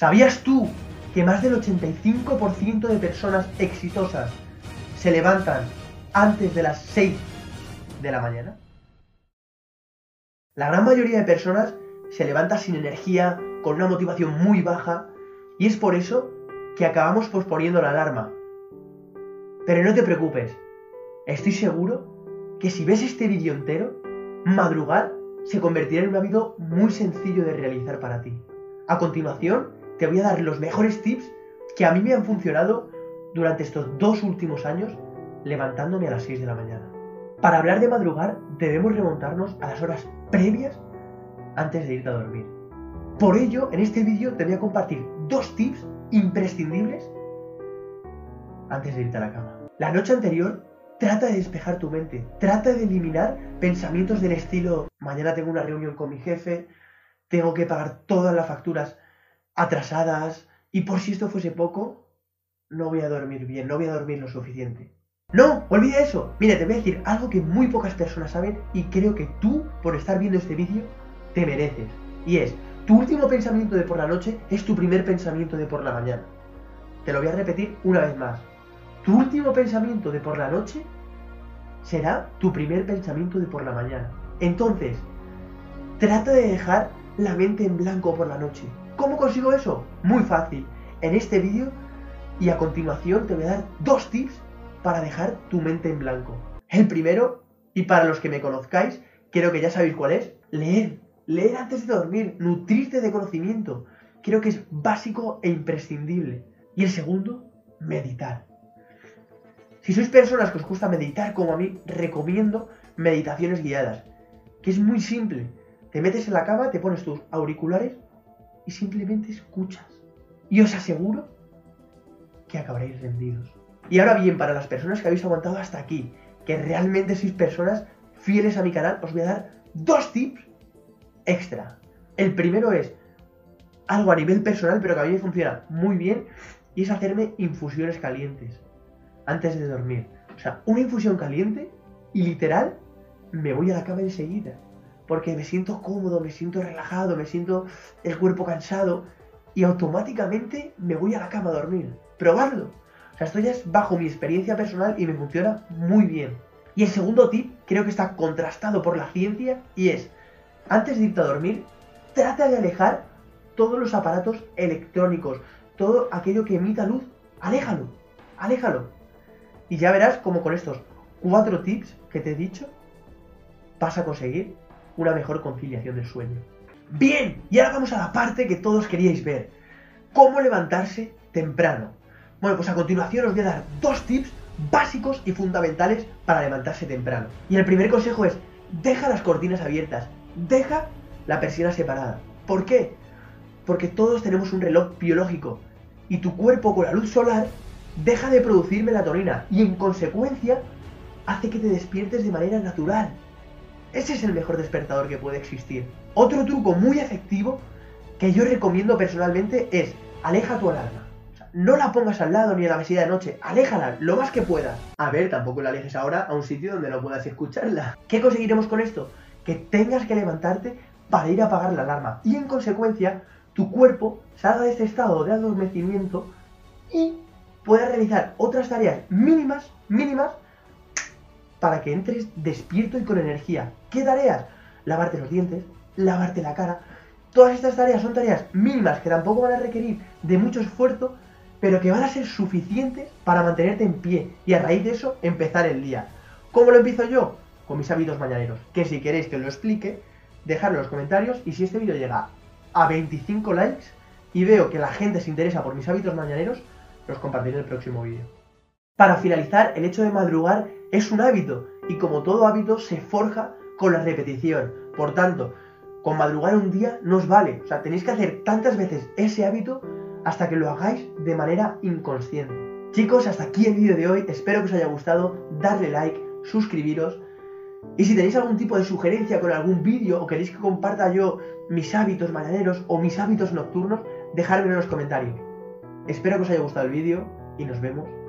¿Sabías tú que más del 85% de personas exitosas se levantan antes de las 6 de la mañana? La gran mayoría de personas se levanta sin energía, con una motivación muy baja, y es por eso que acabamos posponiendo la alarma. Pero no te preocupes, estoy seguro que si ves este vídeo entero, madrugar se convertirá en un hábito muy sencillo de realizar para ti. A continuación, te voy a dar los mejores tips que a mí me han funcionado durante estos dos últimos años levantándome a las 6 de la mañana. Para hablar de madrugar debemos remontarnos a las horas previas antes de irte a dormir. Por ello, en este vídeo te voy a compartir dos tips imprescindibles antes de irte a la cama. La noche anterior trata de despejar tu mente, trata de eliminar pensamientos del estilo, mañana tengo una reunión con mi jefe, tengo que pagar todas las facturas atrasadas y por si esto fuese poco, no voy a dormir bien, no voy a dormir lo suficiente. No, olvida eso. Mira, te voy a decir algo que muy pocas personas saben y creo que tú, por estar viendo este vídeo, te mereces. Y es, tu último pensamiento de por la noche es tu primer pensamiento de por la mañana. Te lo voy a repetir una vez más. Tu último pensamiento de por la noche será tu primer pensamiento de por la mañana. Entonces, trata de dejar la mente en blanco por la noche. ¿Cómo consigo eso? Muy fácil. En este vídeo y a continuación te voy a dar dos tips para dejar tu mente en blanco. El primero, y para los que me conozcáis, creo que ya sabéis cuál es, leer. Leer antes de dormir, nutrirte de conocimiento. Creo que es básico e imprescindible. Y el segundo, meditar. Si sois personas que os gusta meditar como a mí, recomiendo meditaciones guiadas. Que es muy simple. Te metes en la cama, te pones tus auriculares y simplemente escuchas. Y os aseguro que acabaréis rendidos. Y ahora bien, para las personas que habéis aguantado hasta aquí, que realmente sois personas fieles a mi canal, os voy a dar dos tips extra. El primero es algo a nivel personal, pero que a mí me funciona muy bien, y es hacerme infusiones calientes antes de dormir. O sea, una infusión caliente y literal me voy a la cama enseguida. Porque me siento cómodo, me siento relajado, me siento el cuerpo cansado y automáticamente me voy a la cama a dormir. Probarlo. O sea, esto ya es bajo mi experiencia personal y me funciona muy bien. Y el segundo tip creo que está contrastado por la ciencia y es, antes de irte a dormir, trata de alejar todos los aparatos electrónicos, todo aquello que emita luz, aléjalo, aléjalo. Y ya verás como con estos cuatro tips que te he dicho, vas a conseguir una mejor conciliación del sueño. Bien, y ahora vamos a la parte que todos queríais ver. ¿Cómo levantarse temprano? Bueno, pues a continuación os voy a dar dos tips básicos y fundamentales para levantarse temprano. Y el primer consejo es, deja las cortinas abiertas, deja la persiana separada. ¿Por qué? Porque todos tenemos un reloj biológico y tu cuerpo con la luz solar deja de producir melatonina y en consecuencia hace que te despiertes de manera natural. Ese es el mejor despertador que puede existir. Otro truco muy efectivo que yo recomiendo personalmente es aleja tu alarma. no la pongas al lado ni en la mesilla de noche, aléjala lo más que puedas. A ver, tampoco la alejes ahora a un sitio donde no puedas escucharla. ¿Qué conseguiremos con esto? Que tengas que levantarte para ir a apagar la alarma y en consecuencia tu cuerpo salga de este estado de adormecimiento y puedas realizar otras tareas mínimas, mínimas, para que entres despierto y con energía. ¿Qué tareas? Lavarte los dientes, lavarte la cara. Todas estas tareas son tareas mínimas que tampoco van a requerir de mucho esfuerzo, pero que van a ser suficientes para mantenerte en pie y a raíz de eso empezar el día. ¿Cómo lo empiezo yo? Con mis hábitos mañaneros, que si queréis que os lo explique, dejadlo en los comentarios y si este vídeo llega a 25 likes y veo que la gente se interesa por mis hábitos mañaneros, los compartiré en el próximo vídeo. Para finalizar, el hecho de madrugar es un hábito y como todo hábito se forja con la repetición. Por tanto, con madrugar un día no os vale. O sea, tenéis que hacer tantas veces ese hábito hasta que lo hagáis de manera inconsciente. Chicos, hasta aquí el vídeo de hoy. Espero que os haya gustado. Darle like, suscribiros. Y si tenéis algún tipo de sugerencia con algún vídeo o queréis que comparta yo mis hábitos mañaneros o mis hábitos nocturnos, dejadmelo en los comentarios. Espero que os haya gustado el vídeo y nos vemos